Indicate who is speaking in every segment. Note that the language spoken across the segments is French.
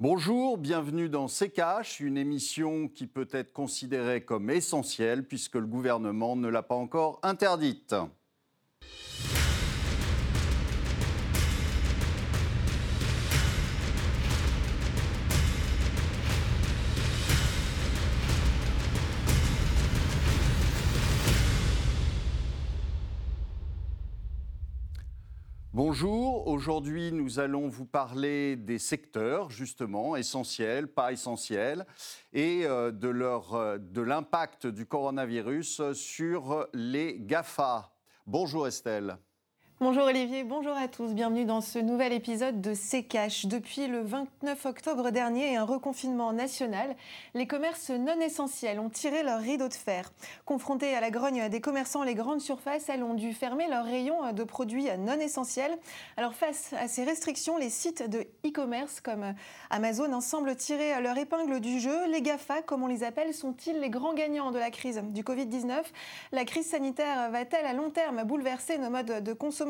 Speaker 1: Bonjour, bienvenue dans CKH, une émission qui peut être considérée comme essentielle puisque le gouvernement ne l'a pas encore interdite. Bonjour, aujourd'hui nous allons vous parler des secteurs justement essentiels, pas essentiels, et euh, de, euh, de l'impact du coronavirus sur les GAFA. Bonjour Estelle.
Speaker 2: Bonjour Olivier, bonjour à tous, bienvenue dans ce nouvel épisode de C-Cash. Depuis le 29 octobre dernier et un reconfinement national, les commerces non essentiels ont tiré leur rideau de fer. Confrontés à la grogne des commerçants, les grandes surfaces, elles ont dû fermer leurs rayons de produits non essentiels. Alors face à ces restrictions, les sites de e-commerce comme Amazon hein, semblent tirer leur épingle du jeu. Les GAFA, comme on les appelle, sont-ils les grands gagnants de la crise du Covid-19 La crise sanitaire va-t-elle à long terme bouleverser nos modes de consommation?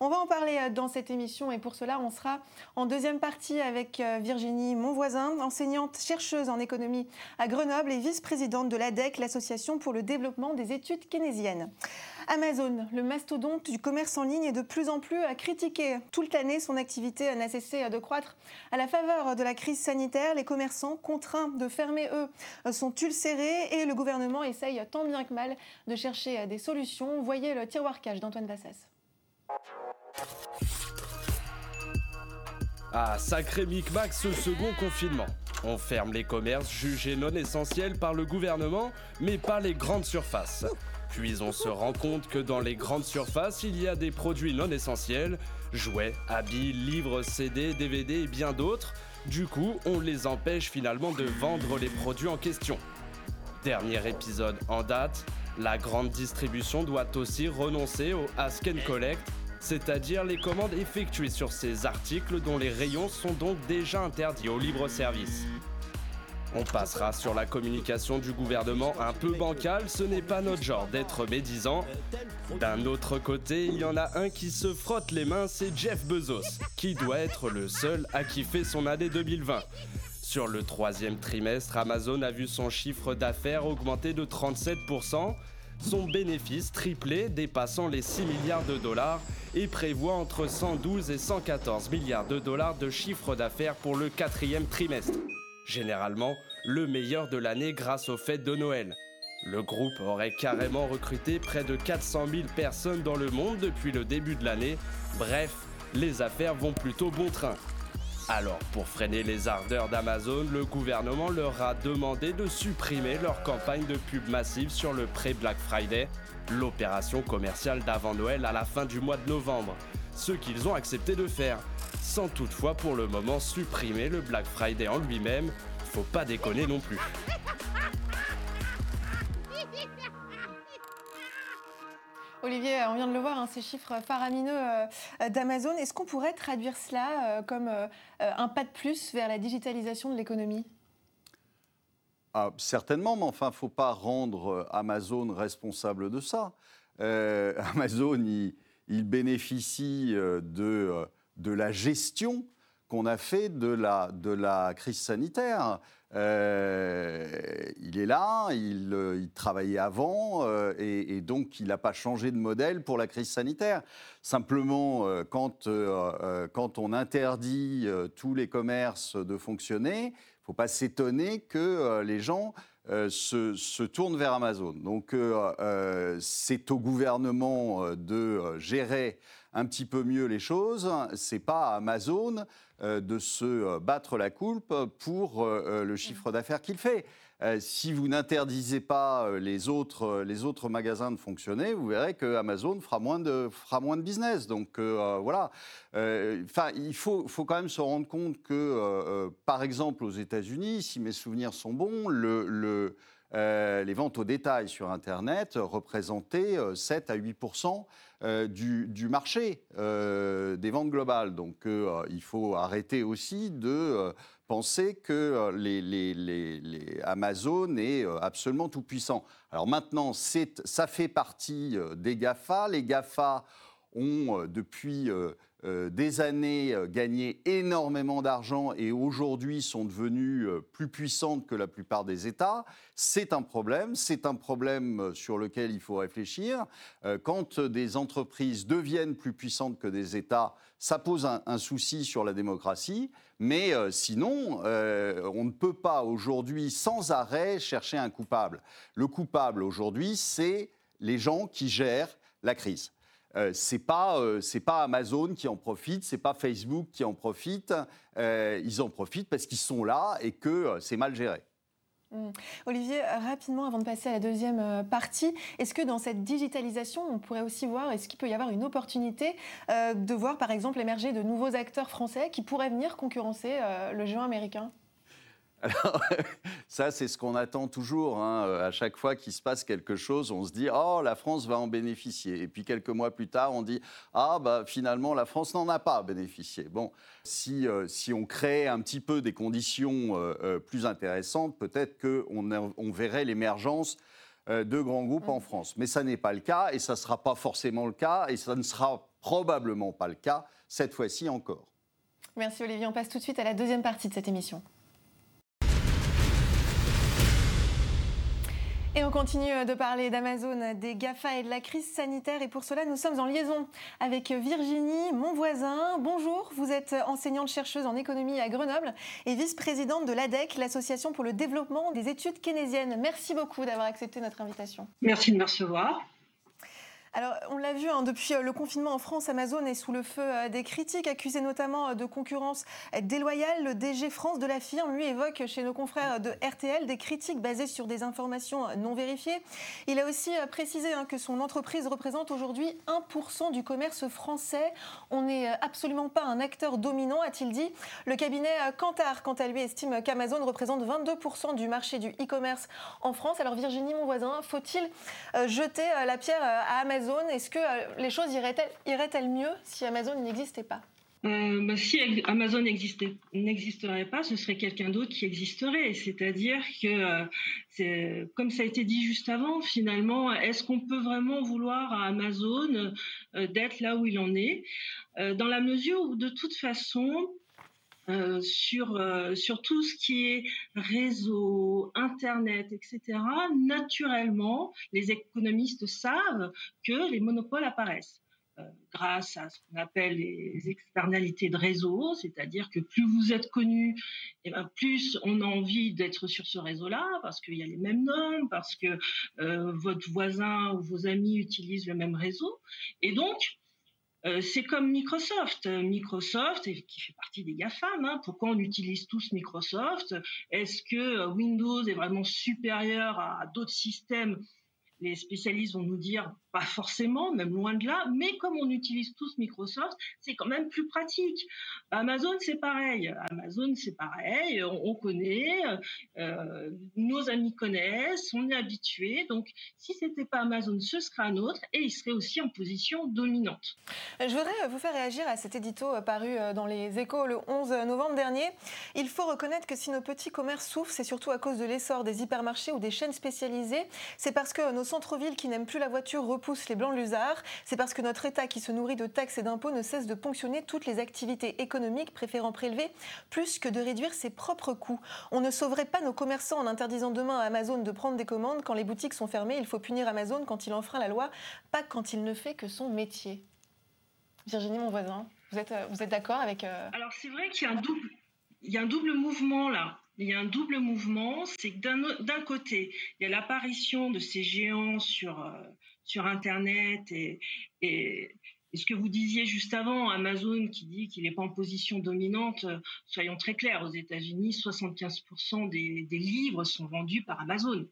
Speaker 2: On va en parler euh, dans cette émission et pour cela, on sera en deuxième partie avec euh, Virginie Monvoisin, enseignante chercheuse en économie à Grenoble et vice-présidente de l'ADEC, l'association pour le développement des études keynésiennes. Amazon, le mastodonte du commerce en ligne, est de plus en plus à critiquer. Toute l'année, son activité n'a cessé de croître. À la faveur de la crise sanitaire, les commerçants contraints de fermer, eux, sont ulcérés et le gouvernement essaye tant bien que mal de chercher des solutions. Voyez le tiroir cache d'Antoine Vassas.
Speaker 3: Ah, sacré micmac ce second confinement. On ferme les commerces jugés non essentiels par le gouvernement, mais pas les grandes surfaces. Puis on se rend compte que dans les grandes surfaces, il y a des produits non essentiels, jouets, habits, livres, CD, DVD et bien d'autres. Du coup, on les empêche finalement de vendre les produits en question. Dernier épisode en date, la grande distribution doit aussi renoncer au Ask and Collect, c'est-à-dire les commandes effectuées sur ces articles dont les rayons sont donc déjà interdits au libre service. On passera sur la communication du gouvernement un peu bancale, ce n'est pas notre genre d'être médisant. D'un autre côté, il y en a un qui se frotte les mains, c'est Jeff Bezos, qui doit être le seul à kiffer son année 2020. Sur le troisième trimestre, Amazon a vu son chiffre d'affaires augmenter de 37%, son bénéfice triplé, dépassant les 6 milliards de dollars, et prévoit entre 112 et 114 milliards de dollars de chiffre d'affaires pour le quatrième trimestre. Généralement, le meilleur de l'année grâce aux fêtes de Noël. Le groupe aurait carrément recruté près de 400 000 personnes dans le monde depuis le début de l'année. Bref, les affaires vont plutôt bon train. Alors, pour freiner les ardeurs d'Amazon, le gouvernement leur a demandé de supprimer leur campagne de pub massive sur le pré-Black Friday, l'opération commerciale d'avant Noël à la fin du mois de novembre, ce qu'ils ont accepté de faire, sans toutefois pour le moment supprimer le Black Friday en lui-même, faut pas déconner non plus.
Speaker 2: Olivier, on vient de le voir, hein, ces chiffres faramineux euh, d'Amazon. Est-ce qu'on pourrait traduire cela euh, comme euh, un pas de plus vers la digitalisation de l'économie?
Speaker 1: Ah, Certainement, mais enfin, il ne faut pas rendre Amazon responsable de ça. Amazon, il, bénéficie de, de la gestion a fait de la, crise sanitaire. Euh, il est là, il, euh, il travaillait avant euh, et, donc il n'a pas changé de modèle pour la crise sanitaire. Simplement, quand, on interdit tous les commerces de fonctionner, il ne faut pas s'étonner que les gens se, tournent vers Amazon. Donc c'est au gouvernement de gérer un petit peu mieux les choses. C'est pas Amazon de se euh, battre la coulpe pour euh, le chiffre d'affaires qu'il fait. si vous n'interdisez pas les autres, les autres magasins de fonctionner, vous verrez que Amazon fera moins de, fera moins de business. Donc voilà. Enfin, il faut, faut, quand même se rendre compte que, par exemple, aux États-Unis, si mes souvenirs sont bons, le les ventes au détail sur Internet représentaient 7 à 8% euh, du, marché euh, des ventes globales. Donc euh, il faut arrêter aussi de penser que les, Amazon est absolument tout puissant. Alors maintenant, ça fait partie des GAFA. Les GAFA ont depuis euh, des années gagné énormément d'argent et aujourd'hui sont devenues plus puissantes que la plupart des États, c'est un problème. C'est un problème sur lequel il faut réfléchir. Quand des entreprises deviennent plus puissantes que des États, ça pose un, souci sur la démocratie. Mais sinon, on ne peut pas aujourd'hui sans arrêt chercher un coupable. Le coupable aujourd'hui, c'est les gens qui gèrent la crise. Euh, c'est pas euh, pas Amazon qui en profite, c'est pas Facebook qui en profite. Euh, ils en profitent parce qu'ils sont là et que c'est mal géré.
Speaker 2: Mmh. Olivier, rapidement, avant de passer à la deuxième partie, est-ce que dans cette digitalisation, on pourrait aussi voir, est-ce qu'il peut y avoir une opportunité de voir, par exemple, émerger de nouveaux acteurs français qui pourraient venir concurrencer le géant américain?
Speaker 1: Alors, ça, c'est ce qu'on attend toujours. Hein. À chaque fois qu'il se passe quelque chose, on se dit Oh, la France va en bénéficier. Et puis quelques mois plus tard, on dit Ah, bah, finalement, la France n'en a pas bénéficié. Bon, si, euh, si on crée un petit peu des conditions euh, euh, plus intéressantes, peut-être qu'on on verrait l'émergence de grands groupes en mmh. France. Mais ça n'est pas le cas et ça ne sera pas forcément le cas et ça ne sera probablement pas le cas cette fois-ci encore.
Speaker 2: Merci Olivier. On passe tout de suite à la deuxième partie de cette émission. Et on continue de parler d'Amazon, des GAFA et de la crise sanitaire. Et pour cela, nous sommes en liaison avec Virginie, mon voisin. Bonjour, vous êtes enseignante-chercheuse en économie à Grenoble et vice-présidente de l'ADEC, l'Association pour le développement des études keynésiennes. Merci beaucoup d'avoir accepté notre invitation.
Speaker 4: Merci de me recevoir.
Speaker 2: Alors, on l'a vu, hein, depuis euh, le confinement en France, Amazon est sous le feu euh, des critiques, accusé notamment euh, de concurrence déloyale. Le DG France de la firme, lui, évoque chez nos confrères de RTL des critiques basées sur des informations non vérifiées. Il a aussi précisé hein, que son entreprise représente aujourd'hui 1% du commerce français. On n'est absolument pas un acteur dominant, a-t-il dit. Le cabinet Kantar, quant à lui, estime qu'Amazon représente 22% du marché du e-commerce en France. Alors, Virginie, mon voisin, faut-il jeter la pierre à Amazon est-ce que euh, les choses iraient-elles mieux si Amazon n'existait pas?
Speaker 4: Euh, bah, si Amazon n'existerait pas, ce serait quelqu'un d'autre qui existerait. C'est-à-dire que, euh, comme ça a été dit juste avant, finalement, est-ce qu'on peut vraiment vouloir à Amazon d'être là où il en est? Dans la mesure où, de toute façon, sur, sur tout ce qui est réseau, Internet, etc., naturellement, les économistes savent que les monopoles apparaissent. grâce à ce qu'on appelle les externalités de réseau, c'est-à-dire que plus vous êtes connu, et eh ben plus on a envie d'être sur ce réseau-là, parce qu'il y a les mêmes normes, parce que votre voisin ou vos amis utilisent le même réseau. Et donc, euh, c'est comme Microsoft. Microsoft, qui fait partie des GAFAM, hein, pourquoi on utilise tous Microsoft? Est-ce que euh, Windows est vraiment supérieur à d'autres systèmes les spécialistes vont nous dire pas forcément, même loin de là, mais comme on utilise tous Microsoft, c'est quand même plus pratique. Amazon, c'est pareil. Amazon, c'est pareil. On, connaît, euh, nos amis connaissent, on est habitué. Donc, si c'était pas Amazon, ce serait un autre, et il serait aussi en position dominante.
Speaker 2: Je voudrais vous faire réagir à cet édito paru dans les Échos le 11 novembre dernier. Il faut reconnaître que si nos petits commerces souffrent, c'est surtout à cause de l'essor des hypermarchés ou des chaînes spécialisées. C'est parce que nos centre-ville qui n'aiment plus la voiture repousse les blancs lusards. C'est parce que notre État, qui se nourrit de taxes et d'impôts, ne cesse de ponctionner toutes les activités économiques, préférant prélever plus que de réduire ses propres coûts. On ne sauverait pas nos commerçants en interdisant demain à Amazon de prendre des commandes. Quand les boutiques sont fermées, il faut punir Amazon quand il enfreint la loi, pas quand il ne fait que son métier. Virginie, mon voisin, vous êtes, euh, d'accord avec... Euh,
Speaker 4: Alors c'est vrai qu'il y a un double mouvement là il y a un double mouvement, c'est que d'un côté, il y a l'apparition de ces géants sur, euh, sur Internet et, et, ce que vous disiez juste avant, Amazon qui dit qu'il n'est pas en position dominante, euh, soyons très clairs, aux États-Unis, 75% des, des, livres sont vendus par Amazon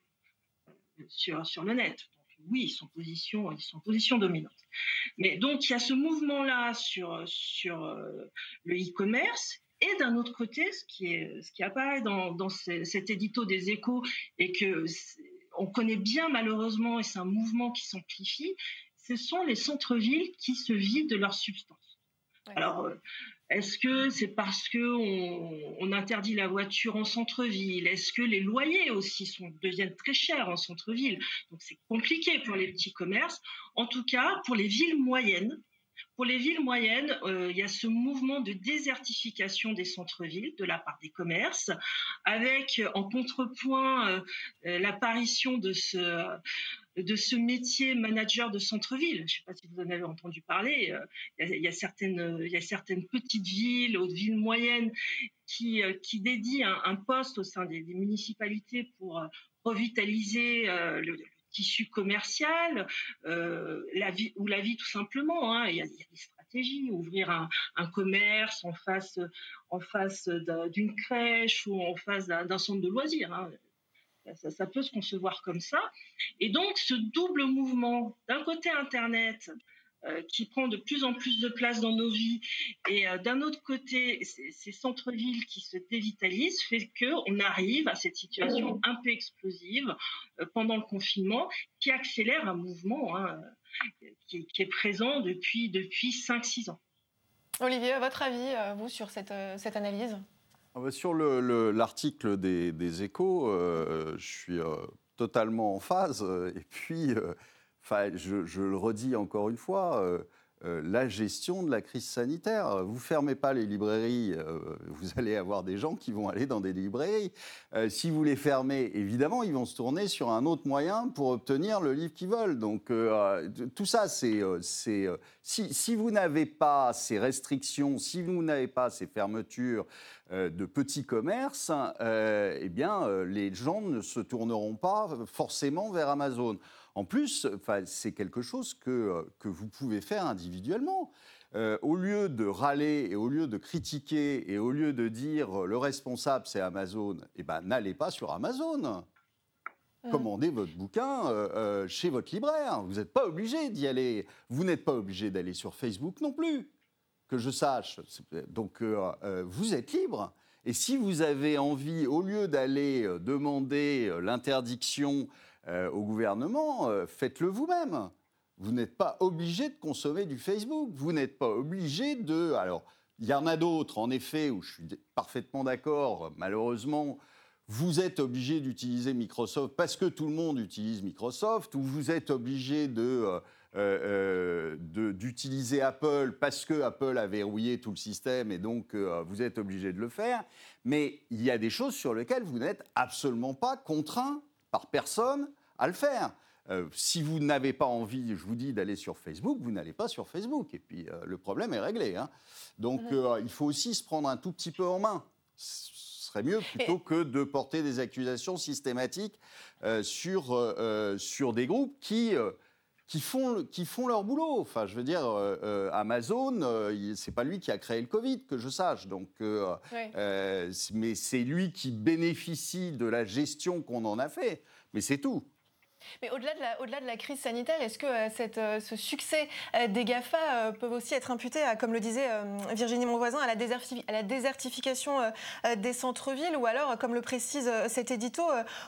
Speaker 4: euh, sur, sur le net. Oui, ils sont, position, ils sont en position dominante. Mais donc, il y a ce mouvement-là sur, sur le e-commerce et d'un autre côté, ce qui, est, ce qui apparaît dans, dans cet édito des échos et que on connaît bien malheureusement, et c'est un mouvement qui s'amplifie, ce sont les centres-villes qui se vident de leur substance. Alors, euh, est-ce que c'est parce que on, interdit la voiture en centre-ville? Est-ce que les loyers aussi sont, deviennent très chers en centre-ville? Donc c'est compliqué pour les petits commerces. En tout cas, pour les villes moyennes, pour les villes moyennes, euh, il y a ce mouvement de désertification des centres-villes de la part des commerces, avec en contrepoint l'apparition de ce métier manager de centre-ville. Je ne sais pas si vous en avez entendu parler. Il y, a, certaines, petites villes, ou villes moyennes, qui dédient un, poste au sein des, municipalités pour revitaliser le, tissu commercial, euh, la vie ou la vie tout simplement. Hein. Il, y a, des stratégies, ouvrir un, commerce en face, en face d'une crèche ou en face d'un centre de loisirs. Hein. Ça, peut se concevoir comme ça. Et donc, ce double mouvement, d'un côté Internet, qui prend de plus en plus de place dans nos vies. Et euh, d'un autre côté, ces centres-villes qui se dévitalisent fait qu'on arrive à cette situation un peu explosive euh, pendant le confinement qui accélère un mouvement hein, qui, est présent depuis, depuis 5-6 ans.
Speaker 2: Olivier, à votre avis, vous, sur cette, cette analyse?
Speaker 1: Ah bah, Sur l'article des, des, échos, je suis totalement en phase. Et puis, Enfin, je, le redis encore une fois, euh, euh, la gestion de la crise sanitaire. Vous fermez pas les librairies, euh, vous allez avoir des gens qui vont aller dans des librairies. si vous les fermez, évidemment, ils vont se tourner sur un autre moyen pour obtenir le livre qu'ils veulent. Donc tout ça, c'est si, si, vous n'avez pas ces restrictions, si vous n'avez pas ces fermetures de petits commerces, eh bien, les gens ne se tourneront pas forcément vers Amazon. En plus, c'est quelque chose que, euh, que vous pouvez faire individuellement. Euh, au lieu de râler et au lieu de critiquer et au lieu de dire euh, le responsable c'est Amazon, eh ben n'allez pas sur Amazon. Commandez votre bouquin chez votre libraire. Vous n'êtes pas obligé d'y aller. Vous n'êtes pas obligé d'aller sur Facebook non plus, que je sache. Donc vous êtes libre. Et si vous avez envie, au lieu d'aller demander l'interdiction euh, au gouvernement, euh, faites-le vous-même. Vous n'êtes pas obligé de consommer du Facebook. Vous n'êtes pas obligé de. Alors, il y en a d'autres, en effet, où je suis parfaitement d'accord. Malheureusement, vous êtes obligé d'utiliser Microsoft parce que tout le monde utilise Microsoft, ou vous êtes obligé. Euh, d'utiliser Apple parce que Apple a verrouillé tout le système et donc vous êtes obligé de le faire. Mais il y a des choses sur lesquelles vous n'êtes absolument pas contraint par personne à le faire. Euh, si vous n'avez pas envie, je vous dis, d'aller sur Facebook, vous n'allez pas sur Facebook. Et puis euh, le problème est réglé. Hein. Donc euh, il faut aussi se prendre un tout petit peu en main. Ce serait mieux plutôt que de porter des accusations systématiques sur, sur des groupes qui qui font, qui font leur boulot. Enfin, je veux dire, Amazon, c'est pas lui qui a créé le Covid, que je sache. Donc, mais c'est lui qui bénéficie de la gestion qu'on en a fait. Mais c'est tout.
Speaker 2: Mais au-delà de, la, au-delà de la crise sanitaire, est-ce que euh, cette, euh, ce succès euh, des GAFA peut aussi être imputé, à, comme le disait Virginie Monvoisin, à la, à la désertification des centres-villes ou alors, comme le précise cet édito,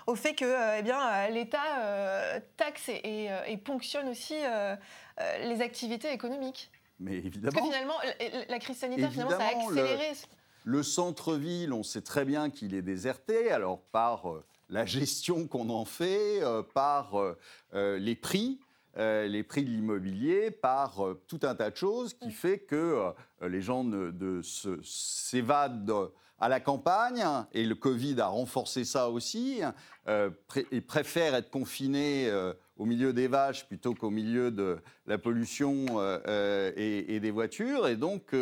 Speaker 2: au fait que eh bien, l'État taxe et, et, ponctionne aussi les activités économiques?
Speaker 1: Mais évidemment.
Speaker 2: Parce que finalement, la crise sanitaire, finalement, ça a accéléré.
Speaker 1: Le, le centre-ville, on sait très bien qu'il est déserté, alors par la gestion qu'on en fait, euh, par euh, euh, les prix. les prix de l'immobilier par tout un tas de choses qui fait que les gens s'évadent à la campagne, et le Covid a renforcé ça aussi, et préfèrent être confinés au milieu des vaches plutôt qu'au milieu de la pollution et, des voitures. Et donc,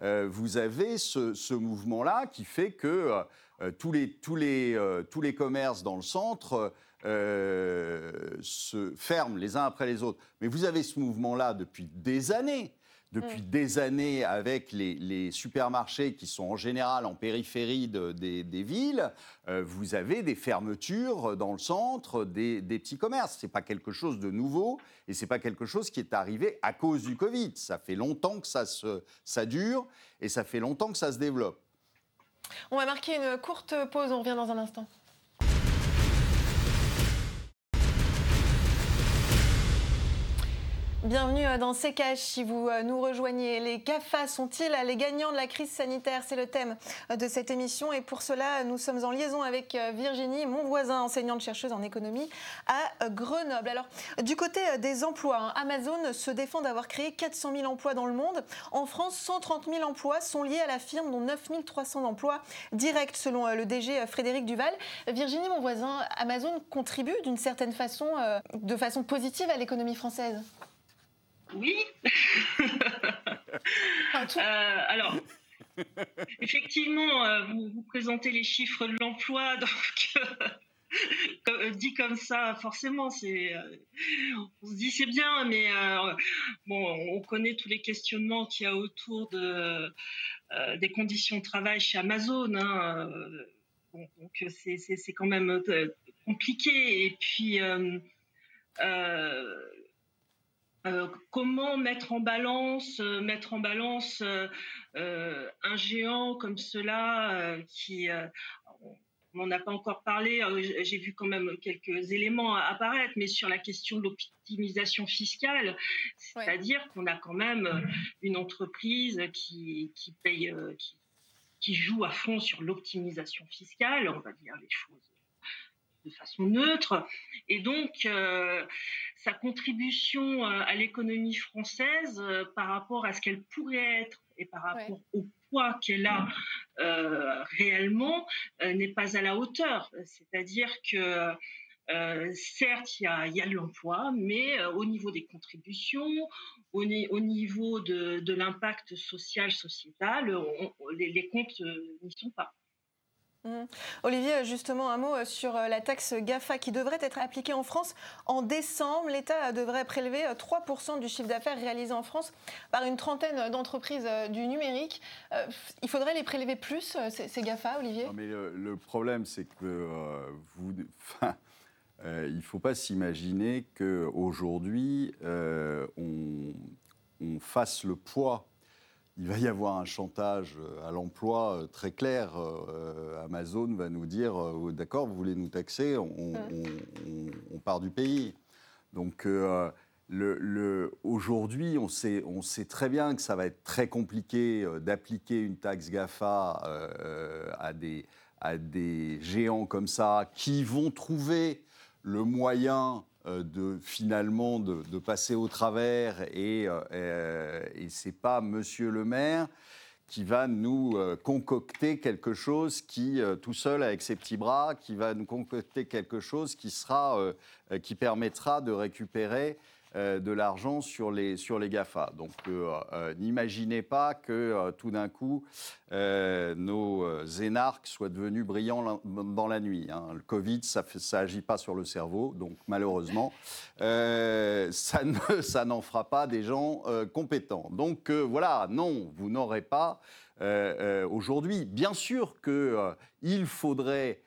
Speaker 1: vous avez ce mouvement-là qui fait que tous, les, tous, les, euh, tous les commerces dans le centre euh, se ferment les uns après les autres. Mais vous avez ce mouvement-là depuis des années depuis des années avec les, supermarchés qui sont en général en périphérie des, villes, vous avez des fermetures dans le centre des, petits commerces. Ce n'est pas quelque chose de nouveau et ce n'est pas quelque chose qui est arrivé à cause du Covid. Ça fait longtemps que ça, se, ça dure et ça fait longtemps que ça se développe.
Speaker 2: On va marquer une courte pause, on revient dans un instant. Bienvenue euh, dans Cash. Si vous euh, nous rejoignez, les GAFA sont-ils les gagnants de la crise sanitaire? C'est le thème euh, de cette émission. Et pour cela, nous sommes en liaison avec Virginie, mon voisin, enseignante-chercheuse en économie à Grenoble. Alors, du côté des emplois, hein, Amazon se défend d'avoir créé 400 000 emplois dans le monde. En France, 130 000 emplois sont liés à la firme, dont 9 300 emplois directs, selon le DG Frédéric Duval. Virginie, mon voisin, Amazon contribue d'une certaine façon, de façon positive à l'économie française?
Speaker 4: Oui. Euh, alors, effectivement, euh, vous, présentez les chiffres de l'emploi, donc euh, dit comme ça, forcément, c'est, on se dit c'est bien, mais bon, on connaît tous les questionnements qu'il y a autour de, des conditions de travail chez Amazon. Hein, donc c'est, quand même compliqué. Et puis euh, comment mettre en balance, euh, mettre en balance euh, un géant comme cela qui on n'en a pas encore parlé, j'ai vu quand même quelques éléments apparaître, mais sur la question de l'optimisation fiscale, c'est-à-dire qu'on a quand même une entreprise qui, qui paye, qui, qui joue à fond sur l'optimisation fiscale, on va dire les choses de façon neutre. Et donc, euh, sa contribution euh, à l'économie française euh, par rapport à ce qu'elle pourrait être et par rapport au poids qu'elle a réellement n'est pas à la hauteur. C'est-à-dire que certes, il y a, y a l'emploi, mais au niveau des contributions, au, au niveau de, de l'impact social, sociétal, les, les, comptes n'y sont pas.
Speaker 2: Mmh. Olivier, justement, un mot euh, sur euh, la taxe GAFA qui devrait être appliquée en France. En décembre, l'État devrait prélever 3% euh, du chiffre d'affaires réalisé en France par une trentaine d'entreprises du numérique. Il faudrait les prélever plus, ces GAFA, Olivier?
Speaker 1: Mais le, problème, c'est que vous. il ne faut pas s'imaginer qu'aujourd'hui, on, on fasse le poids il va y avoir un chantage euh, à l'emploi euh, très clair. Euh, Amazon va nous dire d'accord, vous voulez nous taxer, on, part du pays. Donc aujourd'hui, on sait, on sait très bien que ça va être très compliqué d'appliquer une taxe GAFA à, des, à des géants comme ça qui vont trouver le moyen de finalement de, passer au travers et, euh, et c'est pas Monsieur le Maire qui va nous euh, concocter quelque chose qui, tout seul avec ses petits bras, qui va nous concocter quelque chose qui sera, qui permettra de récupérer euh, de l'argent sur les, sur les GAFA. Donc euh, euh, n'imaginez pas que tout d'un coup, nos énarques soient devenus brillants dans la nuit. Hein. Le Covid, ça n'agit pas sur le cerveau, donc malheureusement, ça n'en fera pas des gens compétents. Donc voilà, non, vous n'aurez pas aujourd'hui. Bien sûr qu'il faudrait,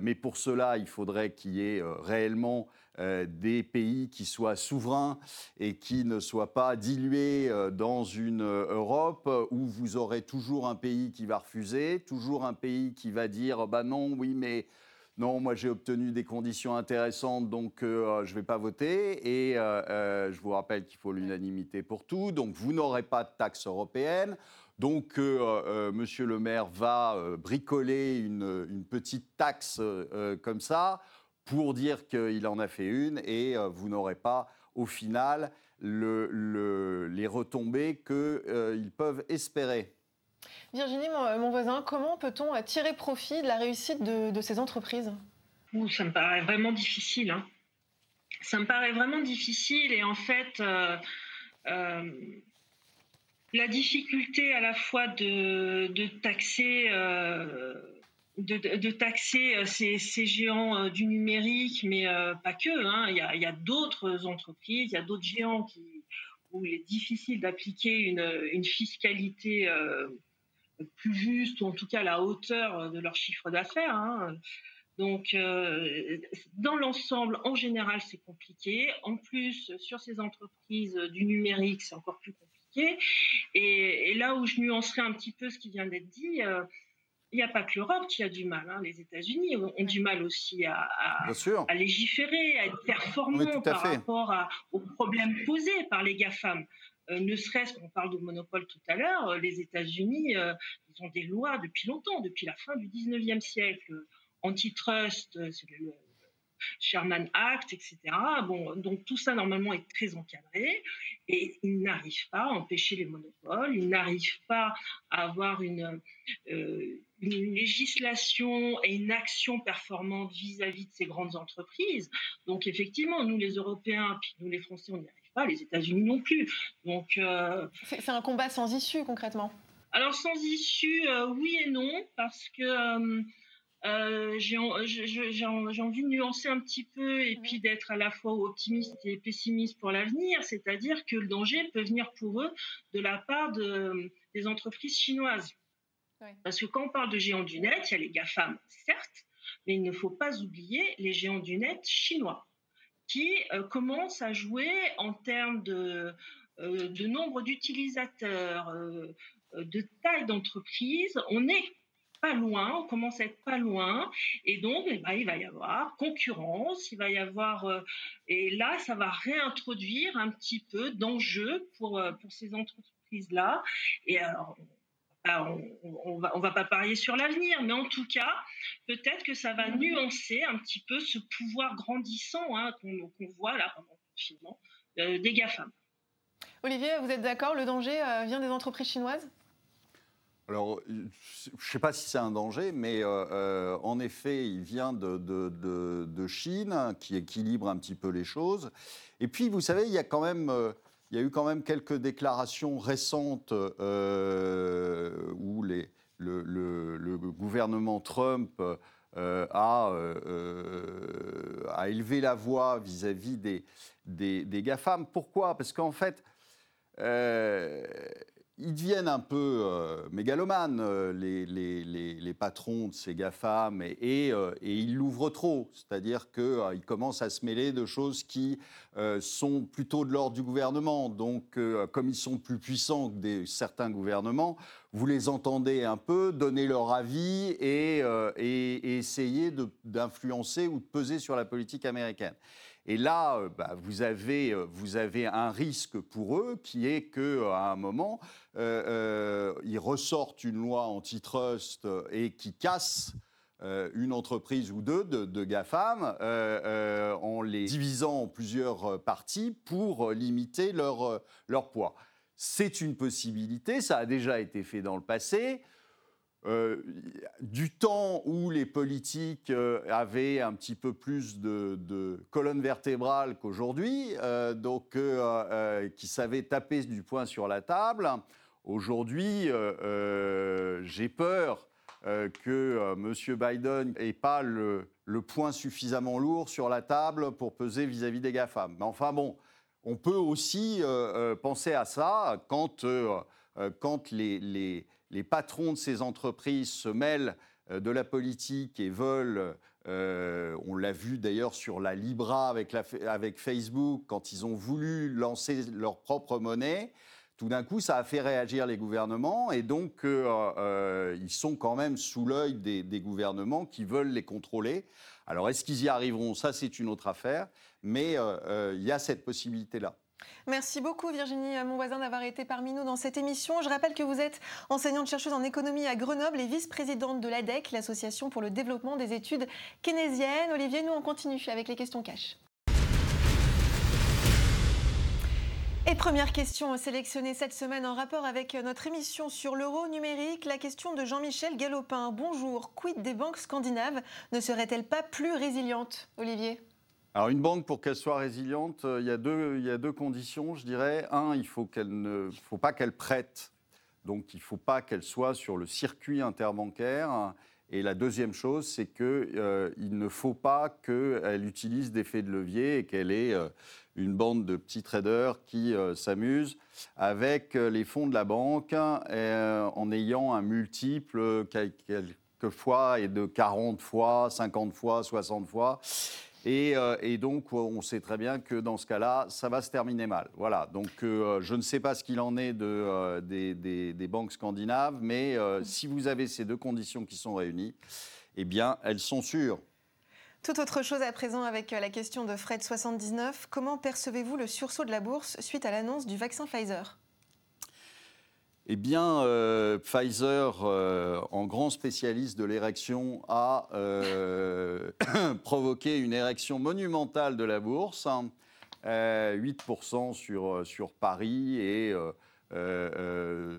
Speaker 1: mais pour cela, il faudrait qu'il y ait réellement euh, des pays qui soient souverains et qui ne soient pas dilués euh, dans une euh, Europe où vous aurez toujours un pays qui va refuser, toujours un pays qui va dire bah non, oui, mais non, moi j'ai obtenu des conditions intéressantes, donc je ne vais pas voter. Et je vous rappelle qu'il faut l'unanimité pour tout, donc vous n'aurez pas de taxe européenne. Donc, Monsieur le maire va bricoler une, une petite taxe comme ça pour dire qu'il en a fait une et euh, vous n'aurez pas au final les retombées qu'ils euh, peuvent espérer.
Speaker 2: Virginie, mon, voisin, comment peut-on tirer profit de la réussite de, ces entreprises?
Speaker 4: Ça me paraît vraiment difficile. Hein. Ça me paraît vraiment difficile et en fait, euh, la difficulté à la fois de, taxer de, taxer euh, ces, géants euh, du numérique, mais euh, pas que. Hein. Il y a, d'autres entreprises, il y a d'autres géants où il est difficile d'appliquer une, fiscalité plus juste, ou en tout cas à la hauteur de leur chiffre d'affaires. Hein. Donc, dans l'ensemble, en général, c'est compliqué. En plus, sur ces entreprises du numérique, c'est encore plus compliqué. Et, là où je nuancerai un petit peu ce qui vient d'être dit, il n'y a pas que l'Europe qui a du mal. Hein. Les États-Unis ont, du mal aussi à, à, légiférer, à être performants par rapport aux problèmes posés par les GAFAM. Euh, ne serait-ce qu'on parle de monopole tout à l'heure, euh, les États-Unis, euh, ils ont des lois depuis longtemps, depuis la fin du 19e siècle. Antitrust, c'est le Sherman Act, etc. Bon, donc tout ça normalement est très encadré et ils n'arrivent pas à empêcher les monopoles, ils n'arrivent pas à avoir une, euh, une législation et une action performante vis-à-vis de ces grandes entreprises. Donc effectivement, nous les Européens, puis nous les Français, on n'y arrive pas, les États-Unis non plus. Donc
Speaker 2: euh, c'est un combat sans issue concrètement?
Speaker 4: Alors sans issue, euh, oui et non, parce que euh, j'ai envie de nuancer un petit peu et puis d'être à la fois optimiste et pessimiste pour l'avenir, c'est-à-dire que le danger peut venir pour eux de la part de, des entreprises chinoises. Parce que quand on parle de géants du net, il y a les GAFAM, certes, mais il ne faut pas oublier les géants du net chinois qui euh, commencent à jouer en termes de, euh, de nombre d'utilisateurs, de taille d'entreprise. On est pas loin, on commence à être pas loin, et donc eh ben, il va y avoir concurrence, il va y avoir, euh, et là ça va réintroduire un petit peu d'enjeux pour, euh, pour ces entreprises-là. Et alors, on, ne va, on va pas parier sur l'avenir, mais en tout cas, peut-être que ça va nuancer un petit peu ce pouvoir grandissant hein, qu'on voit là pendant le confinement euh, des GAFAM.
Speaker 2: Olivier, vous êtes d'accord Le danger vient des entreprises chinoises?
Speaker 1: Alors, je ne sais pas si c'est un danger, mais euh, euh, en effet, il vient de, Chine, qui équilibre un petit peu les choses. Et puis, vous savez, il y a quand même, euh, il y a eu quand même quelques déclarations récentes où le, gouvernement Trump a, a, élevé la voix vis-à-vis des, des, des, GAFAM. Pourquoi? Parce qu'en fait, ils deviennent un peu euh, mégalomanes, euh, les, les, patrons de ces GAFAM, et, et, euh, ils l'ouvrent trop. C'est-à-dire qu'ils commencent à se mêler de choses qui sont plutôt de l'ordre du gouvernement. Donc, comme ils sont plus puissants que certains gouvernements, vous les entendez un peu, donner leur avis et, et essayer d'influencer ou de peser sur la politique américaine. Et là, euh, bah, vous, avez, euh, vous avez un risque pour eux qui est qu'à euh, un moment, ils ressortent une loi antitrust et qui casse une entreprise ou deux de, GAFAM en les divisant en plusieurs parties pour limiter leur poids. C'est une possibilité, ça a déjà été fait dans le passé. Euh, du temps où les politiques euh, avaient un petit peu plus de, colonne vertébrale qu'aujourd'hui, euh, donc qui savaient taper du poing sur la table. Aujourd'hui, j'ai peur que M. Biden n'ait pas le, le, poing suffisamment lourd sur la table pour peser vis-à-vis des GAFAM. Mais enfin bon, on peut aussi penser à ça quand, quand les les patrons de ces entreprises se mêlent euh, de la politique et veulent, euh, on l'a vu d'ailleurs sur la Libra avec, Facebook, quand ils ont voulu lancer leur propre monnaie, tout d'un coup, ça a fait réagir les gouvernements et donc euh, ils sont quand même sous l'œil des, gouvernements qui veulent les contrôler. Alors est-ce qu'ils y arriveront? Ça, c'est une autre affaire, mais il y a cette possibilité-là.
Speaker 2: Merci beaucoup Virginie voisin d'avoir été parmi nous dans cette émission. Je rappelle que vous êtes enseignante-chercheuse en économie à Grenoble et vice-présidente de l'ADEC, l'Association pour le développement des études keynésiennes. Olivier, nous on continue avec les questions cash. Et première question sélectionnée cette semaine en rapport avec notre émission sur l'euro numérique, la question de Jean-Michel Galopin. Bonjour, quid des banques scandinaves Ne seraient-elles pas plus résilientes Olivier?
Speaker 1: Alors une banque, pour qu'elle soit résiliente, euh, il y, a deux, conditions, je dirais. Un, il ne faut pas qu'elle prête, donc il ne faut pas qu'elle soit sur le circuit interbancaire. Et la deuxième chose, c'est qu'il euh, ne faut pas qu'elle utilise d'effets de levier et qu'elle ait euh, une bande de petits traders qui s'amusent avec les fonds de la banque en ayant un multiple quelquefois et de 40 fois, 50 fois, 60 fois. Euh, et, donc, on sait très bien que dans ce cas-là, ça va se terminer mal. Voilà. Donc, euh, je ne sais pas ce qu'il en est de, euh, des, banques scandinaves, mais si vous avez ces deux conditions qui sont réunies, eh bien, elles sont sûres.
Speaker 2: Tout autre chose à présent avec la question de Fred79. Comment percevez-vous le sursaut de la bourse suite à l'annonce du vaccin Pfizer?
Speaker 1: Eh bien, euh, Pfizer, euh, en grand spécialiste de l'érection, a euh, provoqué une érection monumentale de la bourse, 8% sur, sur Paris et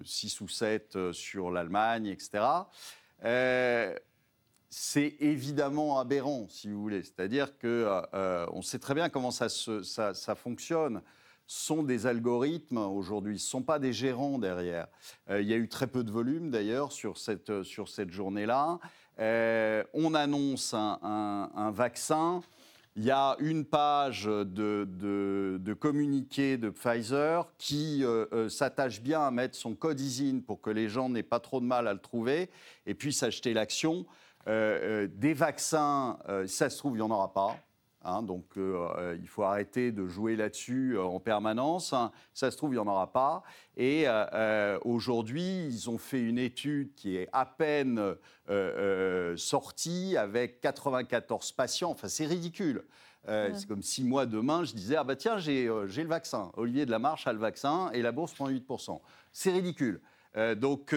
Speaker 1: 6 ou 7 sur l'Allemagne, etc. c'est évidemment aberrant, si vous voulez. C'est-à-dire qu'on sait très bien comment ça fonctionne sont des algorithmes aujourd'hui, ce ne sont pas des gérants derrière. Euh, il y a eu très peu de volume d'ailleurs sur cette, sur cette journée-là. Euh, on annonce un, vaccin. Il y a une page de, de, communiqué de Pfizer qui euh, s'attache bien à mettre son code ISIN pour que les gens n'aient pas trop de mal à le trouver et puis s'acheter l'action. des vaccins, ça se trouve, il n'y en aura pas. Hein, donc euh, euh, il faut arrêter de jouer là-dessus euh, en permanence. Ça se trouve, il n'y en aura pas. Et aujourd'hui, ils ont fait une étude qui est à peine sortie avec 94 patients. Enfin, c'est ridicule. C'est comme si moi, demain, je disais, ah bah tiens, j'ai le vaccin. Olivier de la Marche a le vaccin et la bourse prend 8%. C'est ridicule. donc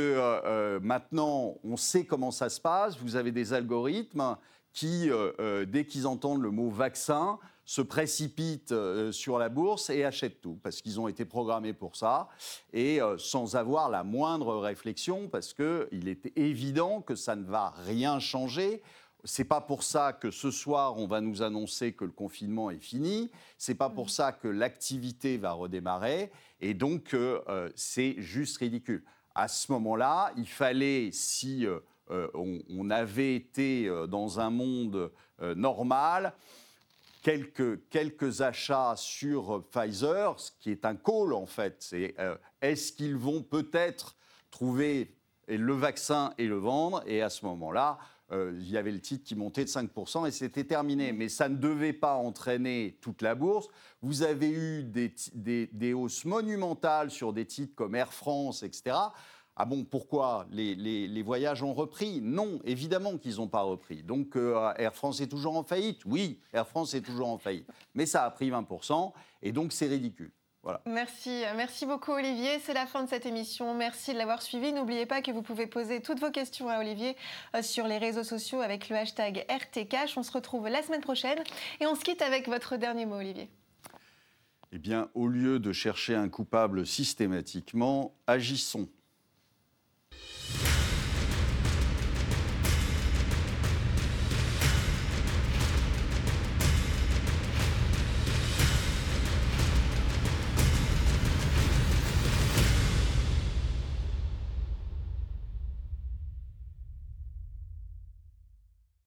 Speaker 1: maintenant, on sait comment ça se passe. Vous avez des algorithmes qui, euh, euh, dès qu'ils entendent le mot vaccin, se précipitent euh, sur la bourse et achètent tout, parce qu'ils ont été programmés pour ça, et sans avoir la moindre réflexion, parce qu'il est évident que ça ne va rien changer. C'est pas pour ça que ce soir on va nous annoncer que le confinement est fini. C'est pas pour ça que l'activité va redémarrer. Et donc c'est juste ridicule. À ce moment-là, il fallait, si euh, on, avait été euh, dans un monde euh, normal, quelques, achats sur Pfizer, ce qui est un call en fait. Est-ce qu'ils vont peut-être trouver le vaccin et le vendre? Et à ce moment-là, il y avait le titre qui montait de 5% et c'était terminé. Mais ça ne devait pas entraîner toute la bourse. Vous avez eu des hausses monumentales sur des titres comme Air France, etc. Ah bon, pourquoi les, voyages ont repris? Non, évidemment qu'ils n'ont pas repris. Donc euh, Air France est toujours en faillite? Oui, Air France est toujours en faillite. Mais ça a pris 20%, et donc c'est ridicule. Voilà.
Speaker 2: Merci, merci beaucoup Olivier. C'est la fin de cette émission. Merci de l'avoir suivi. N'oubliez pas que vous pouvez poser toutes vos questions à Olivier euh, sur les réseaux sociaux avec le hashtag RTCash. On se retrouve la semaine prochaine et on se quitte avec votre dernier mot Olivier.
Speaker 1: Eh bien, au lieu de chercher un coupable systématiquement, agissons.